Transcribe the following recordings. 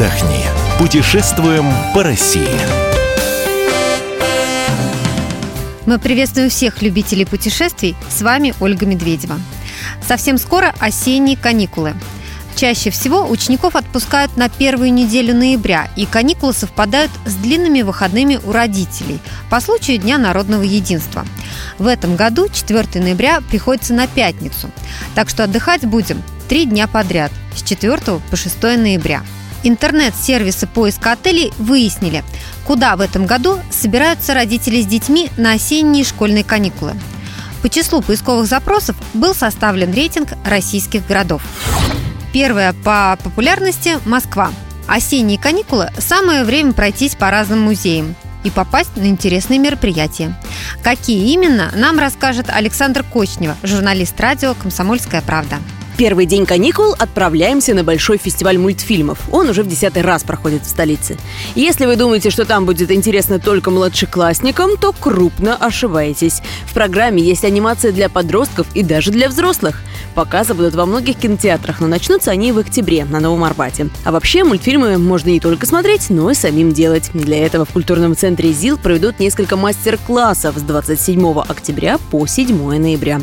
отдохни. Путешествуем по России. Мы приветствуем всех любителей путешествий. С вами Ольга Медведева. Совсем скоро осенние каникулы. Чаще всего учеников отпускают на первую неделю ноября, и каникулы совпадают с длинными выходными у родителей по случаю Дня народного единства. В этом году 4 ноября приходится на пятницу, так что отдыхать будем три дня подряд с 4 по 6 ноября. Интернет-сервисы поиска отелей выяснили, куда в этом году собираются родители с детьми на осенние школьные каникулы. По числу поисковых запросов был составлен рейтинг российских городов. Первая по популярности – Москва. Осенние каникулы – самое время пройтись по разным музеям и попасть на интересные мероприятия. Какие именно, нам расскажет Александр Кочнева, журналист радио «Комсомольская правда» первый день каникул отправляемся на большой фестиваль мультфильмов. Он уже в десятый раз проходит в столице. Если вы думаете, что там будет интересно только младшеклассникам, то крупно ошибаетесь. В программе есть анимация для подростков и даже для взрослых. Показы будут во многих кинотеатрах, но начнутся они в октябре на Новом Арбате. А вообще мультфильмы можно не только смотреть, но и самим делать. Для этого в культурном центре ЗИЛ проведут несколько мастер-классов с 27 октября по 7 ноября.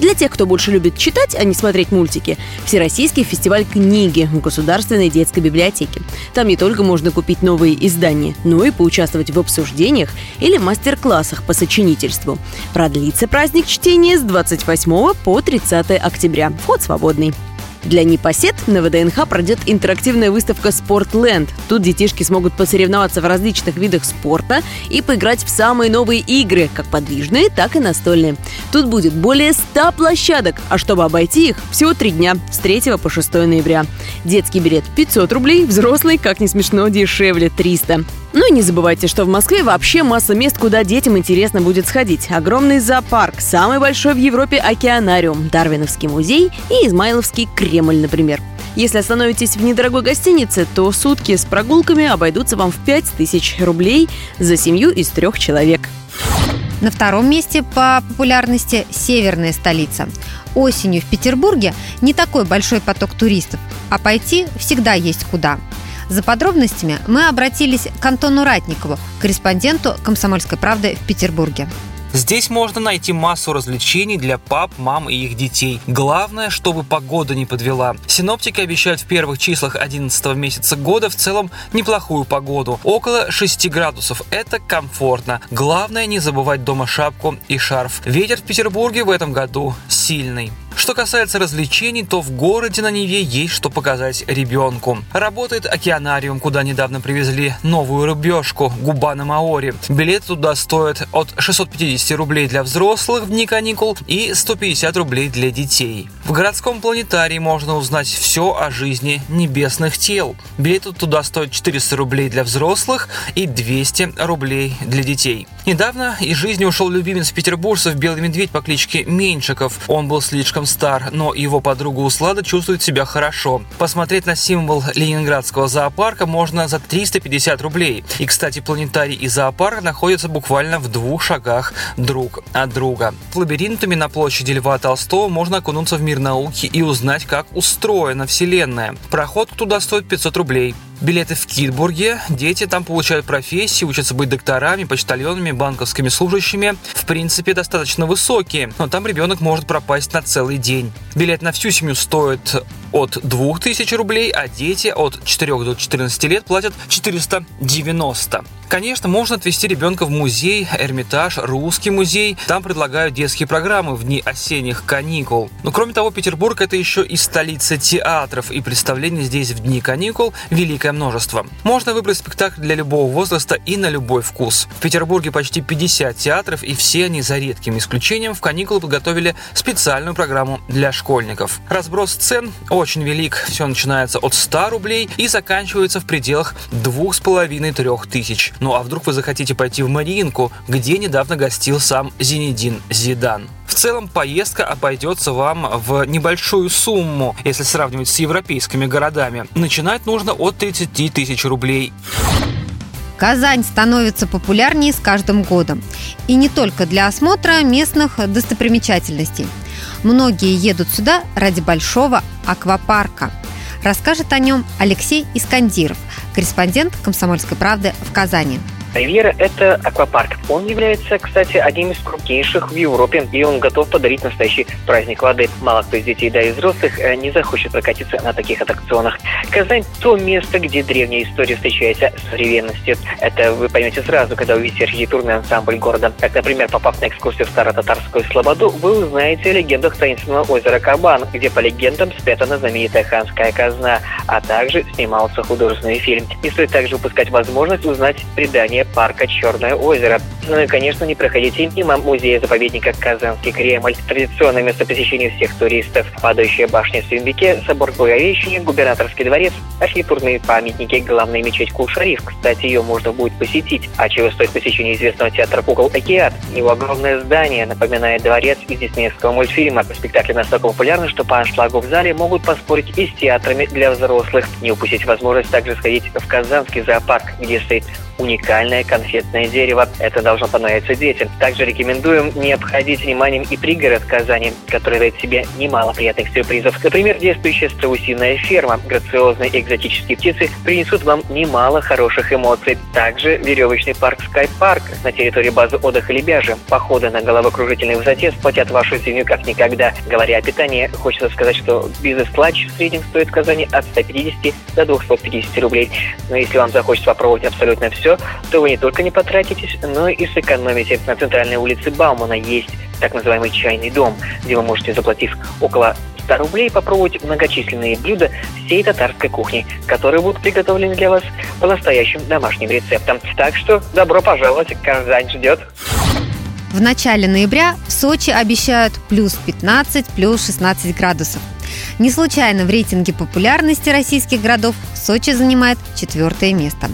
Для тех, кто больше любит читать, а не смотреть мультики, Всероссийский фестиваль книги в Государственной детской библиотеке. Там не только можно купить новые издания, но и поучаствовать в обсуждениях или мастер-классах по сочинительству. Продлится праздник чтения с 28 по 30 октября. Вход свободный. Для непосед на ВДНХ пройдет интерактивная выставка «Спортленд». Тут детишки смогут посоревноваться в различных видах спорта и поиграть в самые новые игры, как подвижные, так и настольные. Тут будет более 100 площадок, а чтобы обойти их, всего три дня, с 3 по 6 ноября. Детский билет 500 рублей, взрослый, как не смешно, дешевле 300. Ну и не забывайте, что в Москве вообще масса мест, куда детям интересно будет сходить. Огромный зоопарк, самый большой в Европе океанариум, Дарвиновский музей и Измайловский Кремль, например. Если остановитесь в недорогой гостинице, то сутки с прогулками обойдутся вам в 5000 рублей за семью из трех человек. На втором месте по популярности северная столица. Осенью в Петербурге не такой большой поток туристов, а пойти всегда есть куда – за подробностями мы обратились к Антону Ратникову, корреспонденту «Комсомольской правды» в Петербурге. Здесь можно найти массу развлечений для пап, мам и их детей. Главное, чтобы погода не подвела. Синоптики обещают в первых числах 11 месяца года в целом неплохую погоду. Около 6 градусов. Это комфортно. Главное не забывать дома шапку и шарф. Ветер в Петербурге в этом году сильный. Что касается развлечений, то в городе на Неве есть что показать ребенку. Работает океанариум, куда недавно привезли новую рыбешку – губа на Маори. Билет туда стоит от 650 рублей для взрослых в дни каникул и 150 рублей для детей. В городском планетарии можно узнать все о жизни небесных тел. Билет туда стоит 400 рублей для взрослых и 200 рублей для детей. Недавно из жизни ушел любимец петербуржцев белый медведь по кличке Меньшиков. Он был слишком стар, но его подруга Услада чувствует себя хорошо. Посмотреть на символ Ленинградского зоопарка можно за 350 рублей. И, кстати, планетарий и зоопарк находятся буквально в двух шагах друг от друга. Лабиринтами на площади Льва Толстого можно окунуться в мир науки и узнать, как устроена Вселенная. Проход туда стоит 500 рублей. Билеты в Китбурге. Дети там получают профессии, учатся быть докторами, почтальонами, банковскими служащими. В принципе, достаточно высокие, но там ребенок может пропасть на целый день. Билет на всю семью стоит от 2000 рублей, а дети от 4 до 14 лет платят 490. Конечно, можно отвезти ребенка в музей, Эрмитаж, Русский музей. Там предлагают детские программы в дни осенних каникул. Но кроме того, Петербург это еще и столица театров, и представлений здесь в дни каникул великое множество. Можно выбрать спектакль для любого возраста и на любой вкус. В Петербурге почти 50 театров, и все они за редким исключением в каникулы подготовили специальную программу для школьников. Разброс цен очень велик. Все начинается от 100 рублей и заканчивается в пределах 2,5-3 тысяч. Ну а вдруг вы захотите пойти в Мариинку, где недавно гостил сам Зинедин Зидан? В целом поездка обойдется вам в небольшую сумму, если сравнивать с европейскими городами. Начинать нужно от 30 тысяч рублей. Казань становится популярнее с каждым годом. И не только для осмотра местных достопримечательностей. Многие едут сюда ради большого аквапарка – Расскажет о нем Алексей Искандиров, корреспондент «Комсомольской правды» в Казани. Ривьера – это аквапарк. Он является, кстати, одним из крупнейших в Европе, и он готов подарить настоящий праздник воды. Мало кто из детей, да и взрослых, э, не захочет прокатиться на таких аттракционах. Казань – то место, где древняя история встречается с современностью. Это вы поймете сразу, когда увидите архитектурный ансамбль города. Как, например, попав на экскурсию в Старо-Татарскую Слободу, вы узнаете о легендах таинственного озера Кабан, где, по легендам, спрятана знаменитая ханская казна, а также снимался художественный фильм. Не стоит также упускать возможность узнать предание парка «Черное озеро». Ну и, конечно, не проходите мимо музея-заповедника «Казанский Кремль». Традиционное место посещения всех туристов. Падающая башня в Сюмбике, собор Благовещения, губернаторский дворец, архитектурные памятники, главная мечеть Кул-Шариф. Кстати, ее можно будет посетить. А чего стоит посещение известного театра кукол «Океат»? Его огромное здание напоминает дворец из диснеевского мультфильма. Спектакли настолько популярны, что по аншлагу в зале могут поспорить и с театрами для взрослых. Не упустить возможность также сходить в Казанский зоопарк, где стоит уникальное конфетное дерево. Это должно понравиться детям. Также рекомендуем не обходить вниманием и пригород Казани, который дает себе немало приятных сюрпризов. Например, действующая страусиная ферма. Грациозные экзотические птицы принесут вам немало хороших эмоций. Также веревочный парк Sky Park на территории базы отдыха Лебяжи. Походы на головокружительной высоте сплотят вашу семью как никогда. Говоря о питании, хочется сказать, что бизнес-клатч в среднем стоит в Казани от 150 до 250 рублей. Но если вам захочется попробовать абсолютно все, то вы не только не потратитесь, но и сэкономите. На центральной улице Баумана есть так называемый чайный дом, где вы можете, заплатив около 100 рублей, попробовать многочисленные блюда всей татарской кухни, которые будут приготовлены для вас по настоящим домашним рецептам. Так что добро пожаловать, Казань ждет. В начале ноября в Сочи обещают плюс 15, плюс 16 градусов. Не случайно в рейтинге популярности российских городов Сочи занимает четвертое место.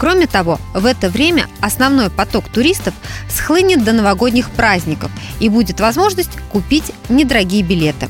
Кроме того, в это время основной поток туристов схлынет до новогодних праздников и будет возможность купить недорогие билеты.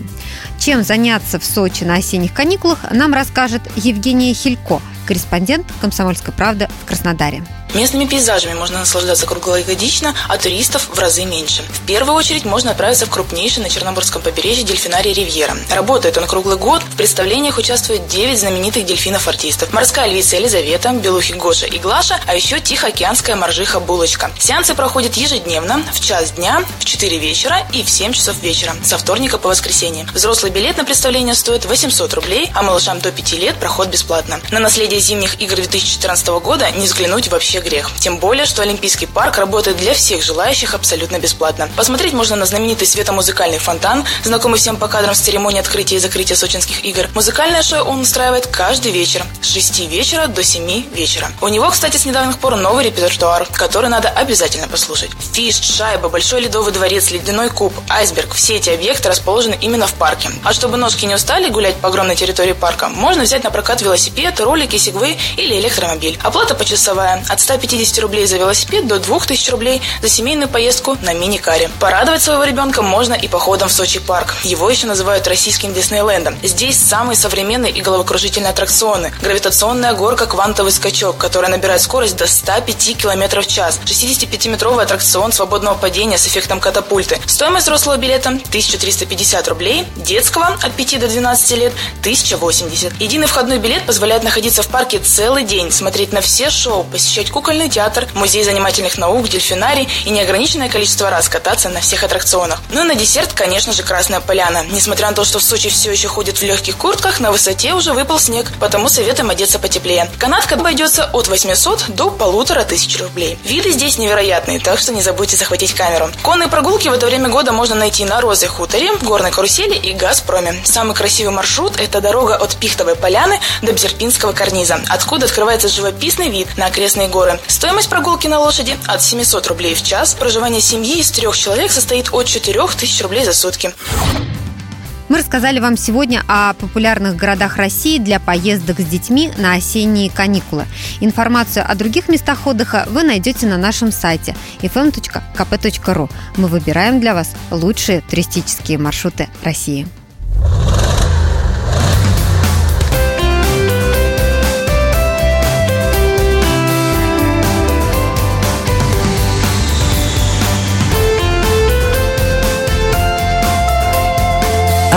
Чем заняться в Сочи на осенних каникулах, нам расскажет Евгения Хилько, корреспондент «Комсомольской правды» в Краснодаре. Местными пейзажами можно наслаждаться круглогодично, а туристов в разы меньше. В первую очередь можно отправиться в крупнейший на Черноморском побережье дельфинарий «Ривьера». Работает он круглый год. В представлениях участвуют 9 знаменитых дельфинов-артистов. Морская львица Елизавета, белухи Гоша и Глаша, а еще тихоокеанская моржиха Булочка. Сеансы проходят ежедневно, в час дня, в 4 вечера и в 7 часов вечера, со вторника по воскресенье. Взрослый билет на представление стоит 800 рублей, а малышам до 5 лет проход бесплатно. На наследие зимних игр 2014 года не взглянуть вообще грех. Тем более, что Олимпийский парк работает для всех желающих абсолютно бесплатно. Посмотреть можно на знаменитый светомузыкальный фонтан, знакомый всем по кадрам с церемонии открытия и закрытия сочинских игр. Музыкальное шоу он устраивает каждый вечер с 6 вечера до 7 вечера. У него, кстати, с недавних пор новый репертуар, который надо обязательно послушать. Фиш, шайба, большой ледовый дворец, ледяной куб, айсберг – все эти объекты расположены именно в парке. А чтобы ножки не устали гулять по огромной территории парка, можно взять на прокат велосипед, ролики, сегвы или электромобиль. Оплата почасовая от 150 рублей за велосипед до 2000 рублей за семейную поездку на мини-каре. Порадовать своего ребенка можно и походом в Сочи парк. Его еще называют российским Диснейлендом. Здесь самые современные и головокружительные аттракционы. Гравитационная горка «Квантовый скачок», которая набирает скорость до 105 км в час. 65-метровый аттракцион свободного падения с эффектом катапульты. Стоимость взрослого билета 1350 рублей, детского от 5 до 12 лет 1080. Единый входной билет позволяет находиться в парке целый день, смотреть на все шоу, посещать кукольный театр, музей занимательных наук, дельфинарий и неограниченное количество раз кататься на всех аттракционах. Ну и на десерт, конечно же, Красная Поляна. Несмотря на то, что в Сочи все еще ходит в легких куртках, на высоте уже выпал снег, потому советуем одеться потеплее. Канатка обойдется от 800 до полутора тысяч рублей. Виды здесь невероятные, так что не забудьте захватить камеру. Конные прогулки в это время года можно найти на Розе Хуторе, Горной Карусели и Газпроме. Самый красивый маршрут – это дорога от Пихтовой поляны до Бзерпинского карниза, откуда открывается живописный вид на окрестные горы. Стоимость прогулки на лошади от 700 рублей в час. Проживание семьи из трех человек состоит от 4000 рублей за сутки. Мы рассказали вам сегодня о популярных городах России для поездок с детьми на осенние каникулы. Информацию о других местах отдыха вы найдете на нашем сайте fm.kp.ru. Мы выбираем для вас лучшие туристические маршруты России.